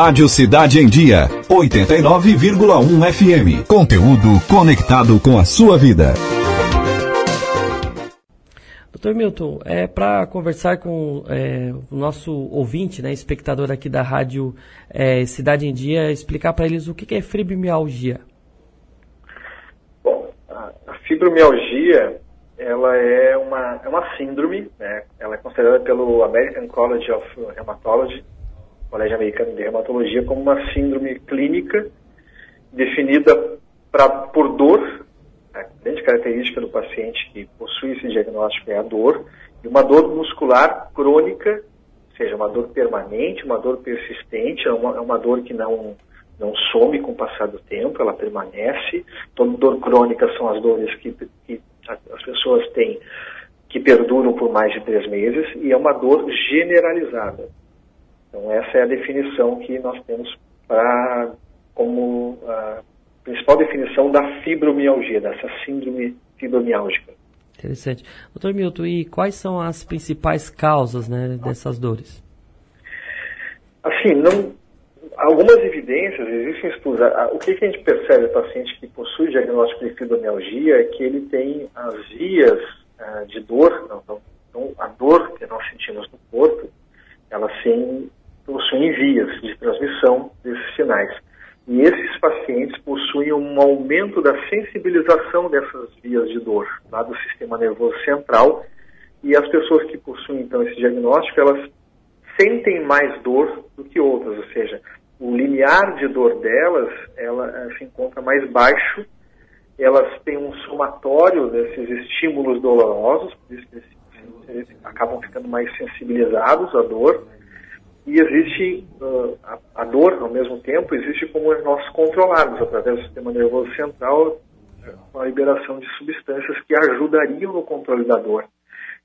Rádio Cidade em Dia, 89,1 FM. Conteúdo conectado com a sua vida. Doutor Milton, é para conversar com é, o nosso ouvinte, né, espectador aqui da Rádio é, Cidade em Dia, explicar para eles o que, que é fibromialgia. Bom, a, fibromialgia ela é uma, é uma síndrome, né? ela é considerada pelo American College of Rheumatology, Colégio Americano de Reumatologia, como uma síndrome clínica definida pra, por dor, a grande característica do paciente que possui esse diagnóstico é a dor, e uma dor muscular crônica, ou seja, uma dor permanente, uma dor persistente, é uma, é uma dor que não, não some com o passar do tempo, ela permanece. Toda dor crônica são as dores que, que as pessoas têm que perduram por mais de três meses e é uma dor generalizada. Então essa é a definição que nós temos para como a principal definição da fibromialgia, dessa síndrome fibromiálgica. Interessante. Doutor Milton, e quais são as principais causas né, dessas dores? Assim, não, algumas evidências, existem estudos. O que, que a gente percebe no paciente que possui diagnóstico de fibromialgia é que ele tem as vias uh, de dor, não, não, a dor que nós sentimos no corpo, elas sim possuem vias de transmissão desses sinais. E esses pacientes possuem um aumento da sensibilização dessas vias de dor lá do sistema nervoso central. E as pessoas que possuem então esse diagnóstico, elas sentem mais dor do que outras, ou seja, o limiar de dor delas, ela eh, se encontra mais baixo, elas têm um somatório desses estímulos dolorosos, por isso que eles, eles acabam ficando mais sensibilizados à dor, e existe uh, a, a, dor, ao mesmo tempo, existe como nós controlarmos através do sistema nervoso central a liberação de substâncias que ajudariam no controle da dor.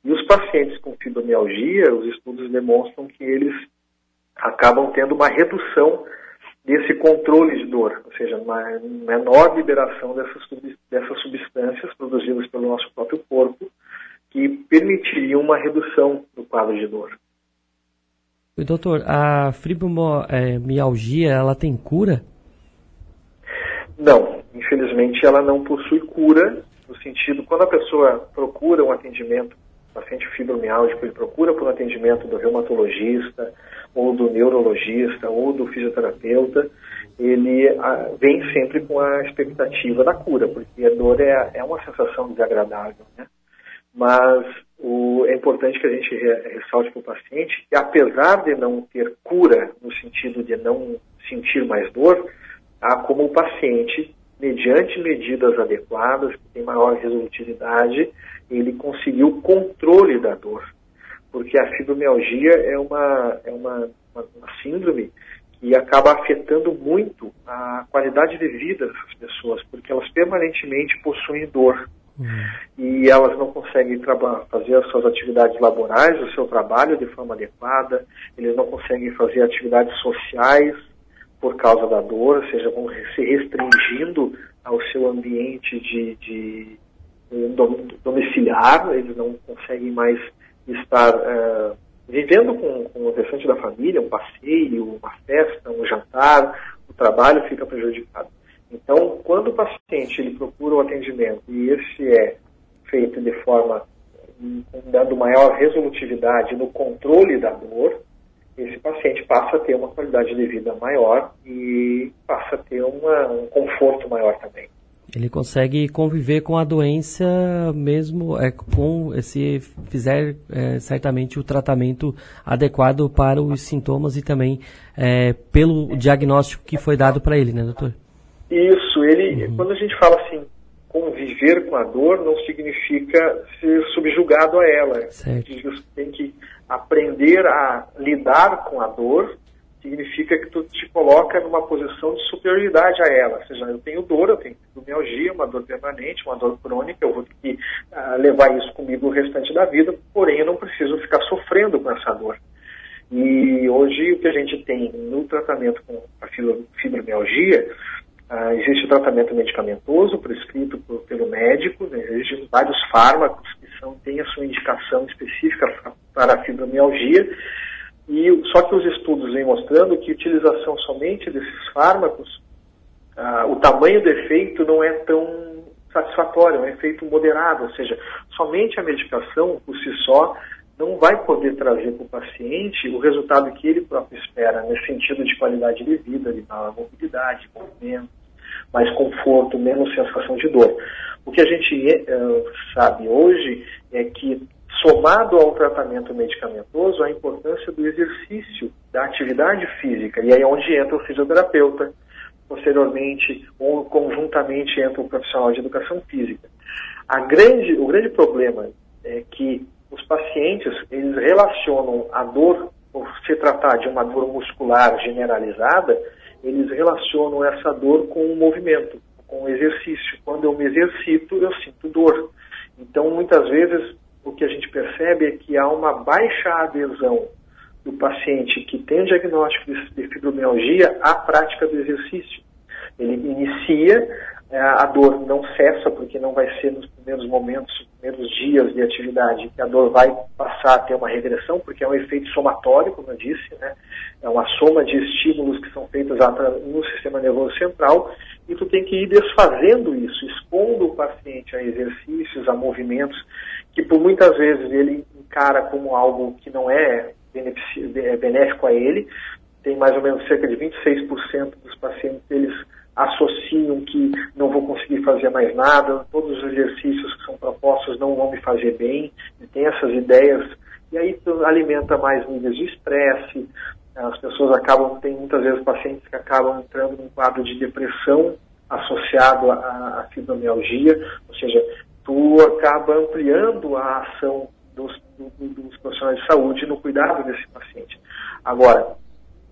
E os pacientes com fibromialgia, os estudos demonstram que eles acabam tendo uma redução desse controle de dor, ou seja, uma menor liberação dessas, dessas substâncias produzidas pelo nosso próprio corpo, que permitiriam uma redução do quadro de dor. Doutor, a fibromialgia, ela tem cura? Não, infelizmente ela não possui cura, no sentido, quando a pessoa procura um atendimento, paciente fibromialgico, ele procura por um atendimento do reumatologista, ou do neurologista, ou do fisioterapeuta, ele a, vem sempre com a expectativa da cura, porque a dor é, é uma sensação desagradável, né? Mas o, é importante que a gente ressalte para o paciente que, apesar de não ter cura, no sentido de não sentir mais dor, há como o paciente, mediante medidas adequadas, que tem maior resolutividade, ele conseguiu o controle da dor. Porque a fibromialgia é uma, é uma, uma, uma síndrome que acaba afetando muito a qualidade de vida dessas pessoas, porque elas permanentemente possuem dor. Uhum. E elas não conseguem fazer as suas atividades laborais, o seu trabalho de forma adequada, eles não conseguem fazer atividades sociais por causa da dor, ou seja, vão se restringindo ao seu ambiente de, de, de domiciliar, eles não conseguem mais estar uh, vivendo com, com o restante da família, um passeio, uma festa, um jantar, o trabalho fica prejudicado. Então, quando o paciente ele procura o atendimento e esse é feito de forma dando maior resolutividade no controle da dor, esse paciente passa a ter uma qualidade de vida maior e passa a ter uma, um conforto maior também. Ele consegue conviver com a doença mesmo é, com se fizer é, certamente o tratamento adequado para os sintomas e também é, pelo diagnóstico que foi dado para ele, né, doutor? Isso, ele, uhum. quando a gente fala assim, conviver com a dor, não significa ser subjugado a ela. Certo. Tem que aprender a lidar com a dor, significa que tu te coloca numa posição de superioridade a ela. Ou seja, eu tenho dor, eu tenho fibromialgia, uma dor permanente, uma dor crônica, eu vou ter que uh, levar isso comigo o restante da vida, porém eu não preciso ficar sofrendo com essa dor. E hoje o que a gente tem no tratamento com a fibromialgia Uh, existe o tratamento medicamentoso prescrito por, pelo médico, né? existem vários fármacos que são, têm a sua indicação específica para a fibromialgia, E, só que os estudos vêm mostrando que a utilização somente desses fármacos, ah, o tamanho do efeito não é tão satisfatório, é um efeito moderado, ou seja, somente a medicação por si só não vai poder trazer para o paciente o resultado que ele próprio espera, nesse sentido de qualidade de vida, de mobilidade, movimento, mais conforto, menos sensação de dor. O que a gente uh, sabe hoje é que, somado ao tratamento medicamentoso, a importância do exercício, da atividade física, e aí é onde entra o fisioterapeuta, posteriormente ou conjuntamente entra o profissional de educação física. A grande, o grande problema é que os pacientes eles relacionam a dor, por se tratar de uma dor muscular generalizada, eles relacionam essa dor com o movimento, com o exercício. Quando eu me exercito, eu sinto dor. Então, muitas vezes, o que a gente percebe é que há uma baixa adesão do paciente que tem o diagnóstico de fibromialgia à prática do exercício. Ele inicia, a dor não cessa, porque não vai ser nos primeiros momentos, nos primeiros dias de atividade, que a dor vai passar a ter uma regressão, porque é um efeito somatório, como eu disse, né? é uma soma de estímulos que são feitos no sistema nervoso central, e tu tem que ir desfazendo isso, expondo o paciente a exercícios, a movimentos, que por muitas vezes ele encara como algo que não é benéfico a ele, tem mais ou menos cerca de 26% dos pacientes, eles associam que não vou conseguir fazer mais nada, todos os exercícios que são propostos não vão me fazer bem, e tem essas ideias, e aí alimenta mais níveis de estresse, as pessoas acabam, tem muitas vezes pacientes que acabam entrando num quadro de depressão associado à, à fibromialgia, ou seja, tu acaba ampliando a ação dos, dos profissionais de saúde no cuidado desse paciente. Agora,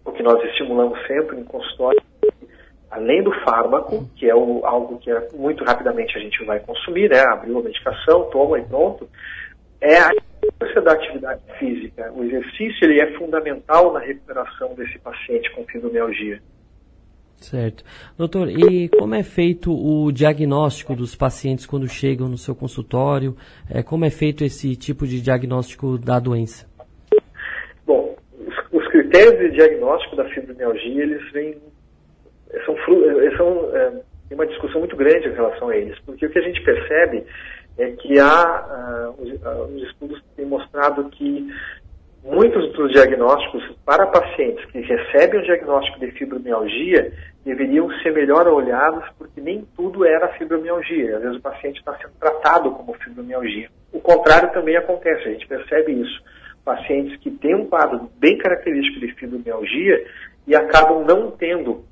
o que nós estimulamos sempre em consultório além do fármaco, que é o, algo que é, muito rapidamente a gente vai consumir, né? Abriu a medicação, toma e pronto, é a importância da atividade física. O exercício ele é fundamental na recuperação desse paciente com fibromialgia. Certo. Doutor, e como é feito o diagnóstico dos pacientes quando chegam no seu consultório? É, como é feito esse tipo de diagnóstico da doença? Bom, os, os critérios de diagnóstico da fibromialgia, eles vêm são, são é, uma discussão muito grande em relação a eles, porque o que a gente percebe é que há uh, os, uh, os, estudos têm mostrado que muitos dos diagnósticos para pacientes que recebem o diagnóstico de fibromialgia deveriam ser melhor olhados porque nem tudo era fibromialgia. Às vezes o paciente está sendo tratado como fibromialgia. O contrário também acontece, a gente percebe isso. Pacientes que têm um quadro bem característico de fibromialgia e acabam não tendo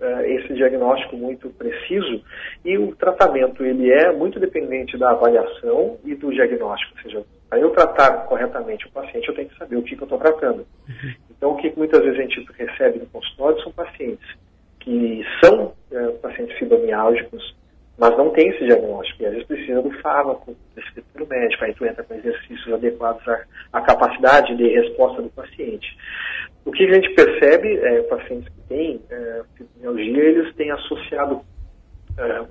uh, esse diagnóstico muito preciso e o tratamento ele é muito dependente da avaliação e do diagnóstico, ou seja, para eu tratar corretamente o paciente eu tenho que saber o que, que eu estou tratando. Uhum. Então o que muitas vezes a gente recebe no consultório são pacientes que são uh, pacientes fibromiálgicos, mas não tem esse diagnóstico, e às vezes precisa do fármaco prescrito pelo médico, aí tu entra com exercícios adequados à, à capacidade de resposta do paciente. O que a gente percebe, é, pacientes que têm é, fibromialgia, eles têm associado, é,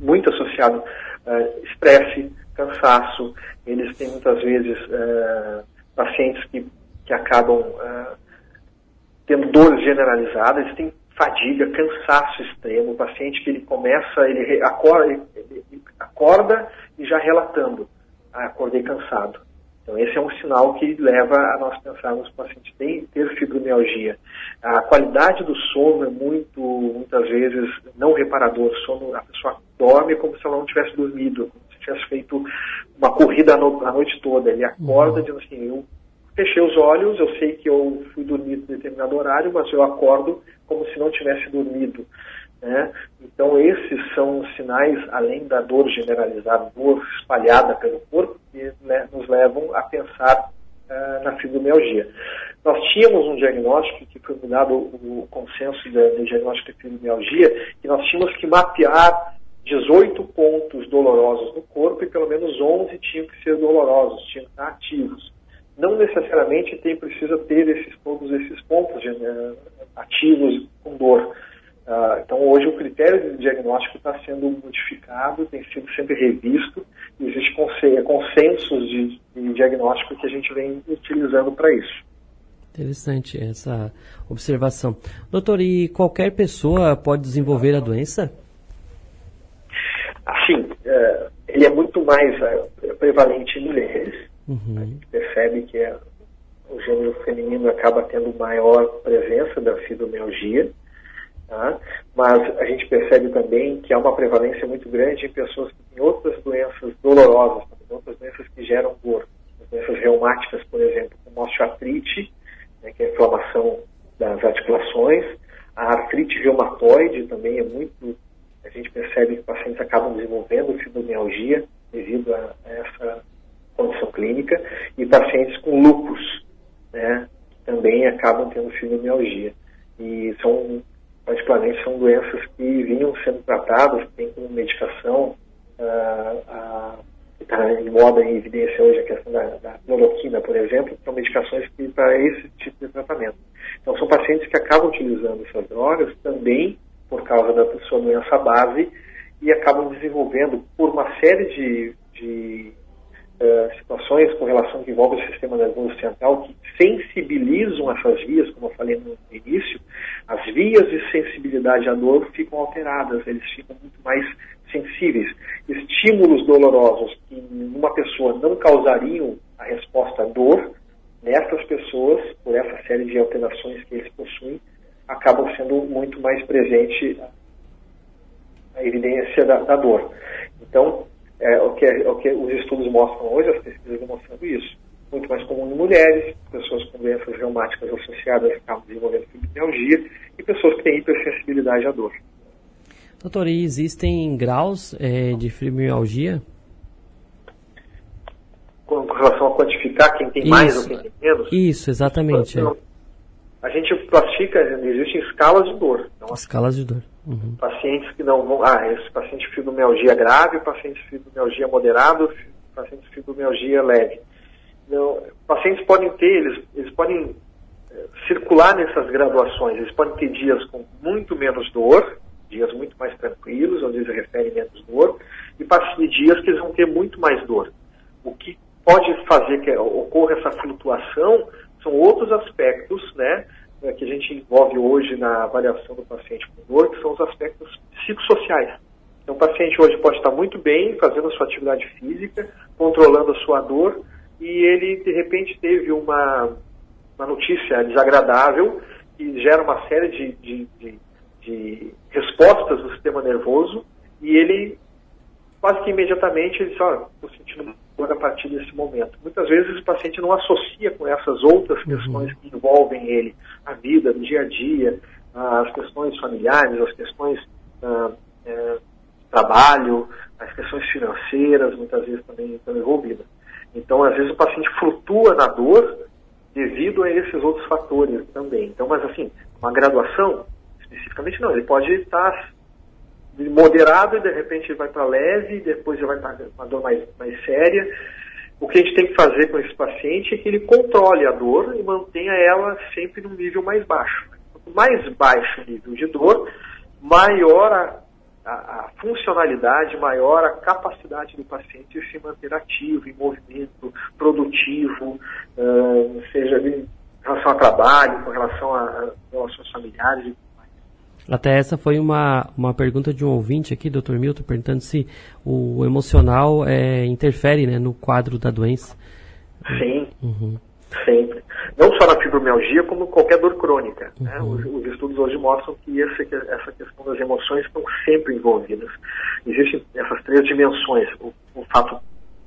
muito associado, é, estresse, cansaço, eles têm muitas vezes é, pacientes que, que acabam é, tendo dores generalizadas, eles têm fadiga, cansaço extremo, o paciente que ele começa, ele acorda, ele acorda e já relatando, ah, acordei cansado. Então, esse é um sinal que leva a nós pensarmos que o paciente tem ter fibromialgia. A qualidade do sono é muito, muitas vezes, não reparador. Sono, a pessoa dorme como se ela não tivesse dormido, como se tivesse feito uma corrida a, no, a noite toda. Ele acorda uhum. dizendo assim, eu fechei os olhos, eu sei que eu fui dormir em determinado horário, mas eu acordo como se não tivesse dormido. Né? Então, esses são sinais, além da dor generalizada, dor espalhada pelo corpo, que né, nos levam a pensar uh, na fibromialgia. Nós tínhamos um diagnóstico, que foi mudado o consenso do diagnóstico de fibromialgia, que nós tínhamos que mapear 18 pontos dolorosos no corpo e pelo menos 11 tinham que ser dolorosos, tinham que estar ativos. Não necessariamente tem, precisa ter esses, todos esses pontos uh, ativos com dor Uh, então, hoje o critério de diagnóstico está sendo modificado, tem sido sempre revisto, e existe consensos de, de diagnóstico que a gente vem utilizando para isso. Interessante essa observação. Doutor, e qualquer pessoa pode desenvolver a doença? Assim, é, ele é muito mais é, prevalente em mulheres. Uhum. A gente percebe que é, o gênero feminino acaba tendo maior presença da fibromialgia. Tá? Mas a gente percebe também que há uma prevalência muito grande em pessoas que têm outras doenças dolorosas, outras doenças que geram dor. Doenças reumáticas, por exemplo, como osteoartrite, né, que é a inflamação das articulações. A artrite reumatoide também é muito. A gente percebe que pacientes acabam desenvolvendo fibromialgia devido a, essa condição clínica. E pacientes com lupus, né, também acabam tendo fibromialgia. E são, particularmente, são doenças que vinham sendo tratadas, tem como medicação uh, a que está em moda em evidência hoje a questão da, da cloroquina, por exemplo, são medicações que para esse tipo de tratamento. Então são pacientes que acabam utilizando essas drogas também por causa da sua doença base e acabam desenvolvendo por uma série de, de uh, situações com relação que envolve o sistema nervoso central que sensibilizam essas vias, como eu falei no início, as vias de sensibilidade à dor ficam alteradas, eles ficam muito mais sensíveis. Estímulos dolorosos que numa pessoa não causariam a resposta à dor, nessas pessoas, por essa série de alterações que eles possuem, acabam sendo muito mais presente a evidência da, da dor. Então, é, o, que, é, o que os estudos mostram hoje, as pesquisas mostrando isso. Muito mais comum em mulheres, pessoas com doenças reumáticas associadas acabam desenvolvendo fibromialgia e pessoas que têm hipersensibilidade à dor. Doutor, e existem graus é, de fibromialgia? Com relação a quantificar quem tem Isso. mais ou quem tem menos? Isso, exatamente. Então, a gente classifica, existem escalas de dor. Então, escalas de dor. Uhum. Pacientes que não vão. Ah, esse paciente fibromialgia grave, paciente fibromialgia moderado, paciente fibromialgia leve. Então, pacientes podem ter, eles, eles podem é, circular nessas graduações, eles podem ter dias com muito menos dor, dias muito mais tranquilos, onde eles referem menos dor, e dias que eles vão ter muito mais dor. O que pode fazer que ocorra essa flutuação são outros aspectos, né, eh, que a gente envolve hoje na avaliação do paciente com dor, que são os aspectos psicossociais. Então, o paciente hoje pode estar muito bem fazendo a sua atividade física, controlando a sua dor, e ele, de repente, teve uma, uma notícia desagradável que gera uma série de, de, de de respostas do sistema nervoso e ele quase que imediatamente ele diz, ó, estou sentindo dor a partir desse momento. Muitas vezes o paciente não associa com essas outras uhum. questões que envolvem ele, a vida, o dia a dia, as questões familiares, as questões ah, é, trabalho, as questões financeiras, muitas vezes também estão envolvidas. Então, às vezes o paciente flutua na dor devido a esses outros fatores também. Então, mas assim, uma graduação especificamente não, ele pode estar moderado e de repente vai para leve, depois ele vai para uma dor mais, mais séria. O que a gente tem que fazer com esse paciente é que ele controle a dor e mantenha ela sempre num nível mais baixo. Quanto mais baixo o nível de dor, maior a, a, a funcionalidade, maior a capacidade do paciente de se manter ativo, em movimento, produtivo, uh, seja em relação ao trabalho, com relação a, a relações familiares até essa foi uma, uma pergunta de um ouvinte aqui, Dr. Milton, perguntando se o emocional é, interfere né, no quadro da doença. Sim, uhum. sempre. Não só na fibromialgia, como qualquer dor crônica. Né? Uhum. Né? Os, os, estudos hoje mostram que essa, essa questão das emoções estão sempre envolvidas. Existem essas três dimensões. O, o fato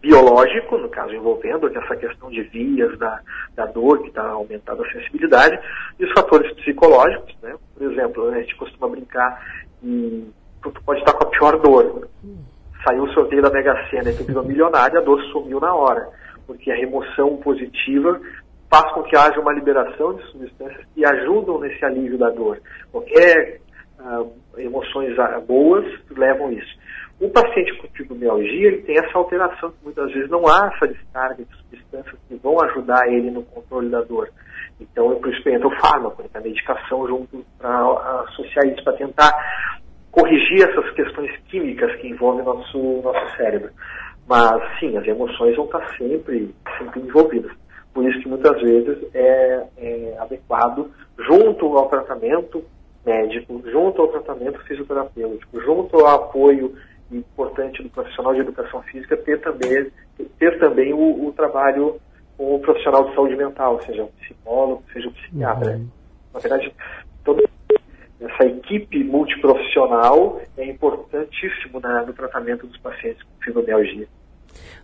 biológico, no caso envolvendo essa questão de vias da, da dor, que está aumentando a sensibilidade, e os fatores psicológicos, né? Por exemplo, a gente costuma brincar e tu pode estar com a pior dor. Saiu o sorteio da Mega Sena e tu virou milionário, a dor sumiu na hora. Porque a remoção positiva faz com que haja uma liberação de substâncias que ajudam nesse alívio da dor. Qualquer uh, emoções boas levam isso. O paciente com fibromialgia ele tem essa alteração que muitas vezes não há essa descarga de substâncias que vão ajudar ele no controle da dor. Então, eu entra o fármaco, entra a medicação junto para associar isso, para tentar corrigir essas questões químicas que envolvem nosso nosso cérebro. Mas sim, as emoções vão estar sempre sempre envolvidas. Por isso que muitas vezes é, é adequado, junto ao tratamento médico, junto ao tratamento fisioterapêutico, junto ao apoio importante do profissional de educação física, ter também, ter também o, o trabalho com o profissional de saúde mental, seja o psicólogo, seja o psiquiatra. Uhum. Na verdade, toda essa equipe multiprofissional é importantíssimo na, no tratamento dos pacientes com fibromialgia.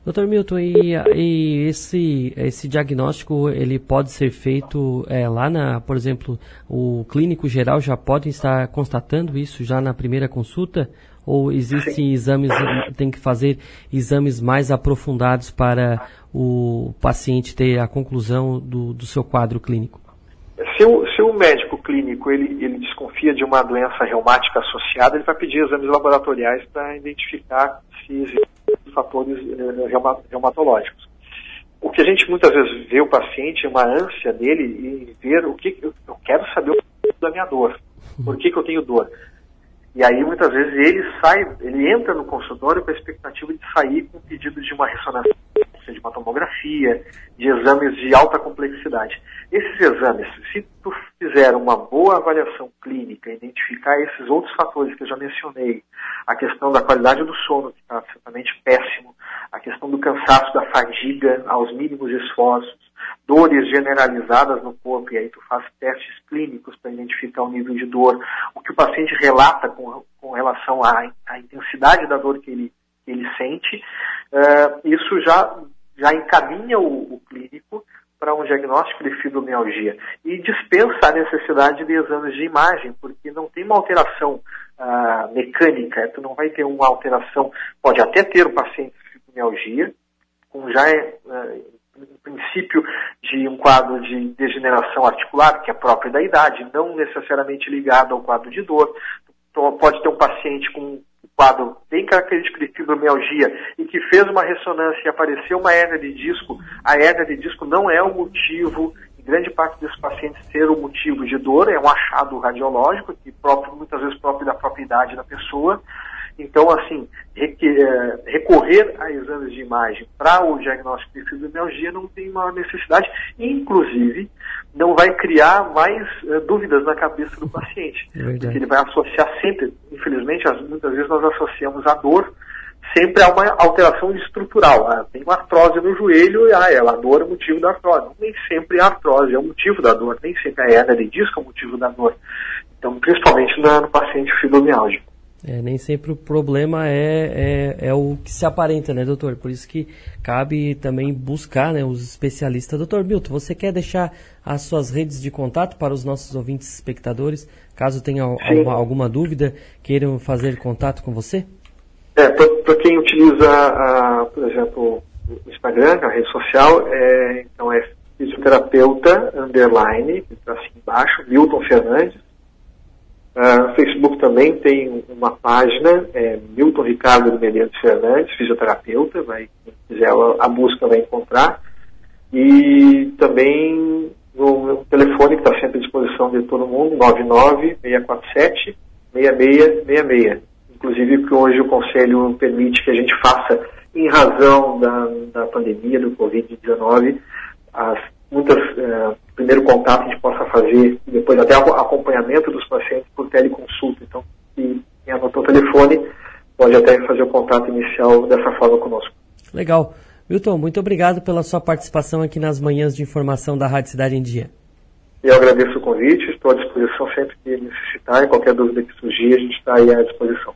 Doutor Milton, e, e, esse, esse diagnóstico ele pode ser feito é, lá na, por exemplo, o clínico geral já pode estar constatando isso já na primeira consulta? Ou existem exames, tem que fazer exames mais aprofundados para o paciente ter a conclusão do, do seu quadro clínico? Se o, se o médico clínico ele, ele desconfia de uma doença reumática associada, ele vai pedir exames laboratoriais para identificar se existem fatores eh, reumatológicos. O que a gente muitas vezes vê o paciente, uma ânsia dele em ver o que eu, quero saber da minha dor, por que, que eu tenho dor. E aí muitas vezes ele sai, ele entra no consultório com a expectativa de sair com pedido de uma ressonância, de uma tomografia, de exames de alta complexidade. Esses exames, se tu fizer uma boa avaliação clínica, identificar esses outros fatores que eu já mencionei, a questão da qualidade do sono, que está absolutamente péssimo, a questão do cansaço, da fadiga aos mínimos esforços, dores generalizadas no corpo, e aí tu faz testes clínicos para identificar o nível de dor, o que o paciente relata com, com relação à, à intensidade da dor que ele, que ele sente, uh, isso já, já encaminha o, o clínico para um diagnóstico de fibromialgia. E dispensa a necessidade de exames de imagem, porque não tem uma alteração mecânica, tu não vai ter uma alteração, pode até ter o paciente fibromialgia, com já é, uh, um princípio de um quadro de degeneração articular, que é próprio da idade, não necessariamente ligado ao quadro de dor. Pode ter um paciente com um quadro bem característico de fibromialgia e que fez uma ressonância e apareceu uma hernia de disco, a hernia de disco não é o motivo, grande parte desses pacientes, ser o motivo de dor, é um achado radiológico, que próprio, muitas vezes próprio da pessoa. Então, assim, é, recorrer a exames de imagem para o diagnóstico de fibromialgia não tem uma necessidade, inclusive não vai criar mais uh, dúvidas na cabeça do paciente. É porque ele vai associar sempre, infelizmente, muitas vezes nós associamos a dor sempre a uma alteração estrutural. Ah, tem uma artrose no joelho e ah, ela, a dor é o motivo da artrose. Nem sempre a artrose é o motivo da dor, nem sempre a hernia de disco é o motivo da dor. Então, principalmente no, no paciente fibromialgico. É, nem sempre o problema é, é, é, o que se aparenta, né, doutor? Por isso que cabe também buscar né, os especialistas. Doutor Milton, você quer deixar as suas redes de contato para os nossos ouvintes espectadores, caso tenha alguma, alguma, dúvida, queiram fazer contato com você? É, para quem utiliza, a, por exemplo, o Instagram, a rede social, é, então é fisioterapeuta, underline, está assim embaixo, Milton Fernandes, Uh, Facebook também tem uma página, é, Milton Ricardo Menezes Fernandes, fisioterapeuta, vai, quem quiser a, a busca vai encontrar. E também no telefone, que está sempre à disposição de todo mundo, 99647-6666. Inclusive que hoje o Conselho permite que a gente faça, em razão da, da pandemia do Covid-19, as muitas é, primeiro contato a gente possa fazer depois até acompanhamento dos pacientes por teleconsulta. Então, se quem anotou o telefone pode até fazer o contato inicial dessa forma conosco. Legal. Milton, muito obrigado pela sua participação aqui nas manhãs de informação da Rádio Cidade em Dia. Eu agradeço o convite, estou à disposição sempre que necessitarem, qualquer dúvida que surgir, a gente está aí à disposição.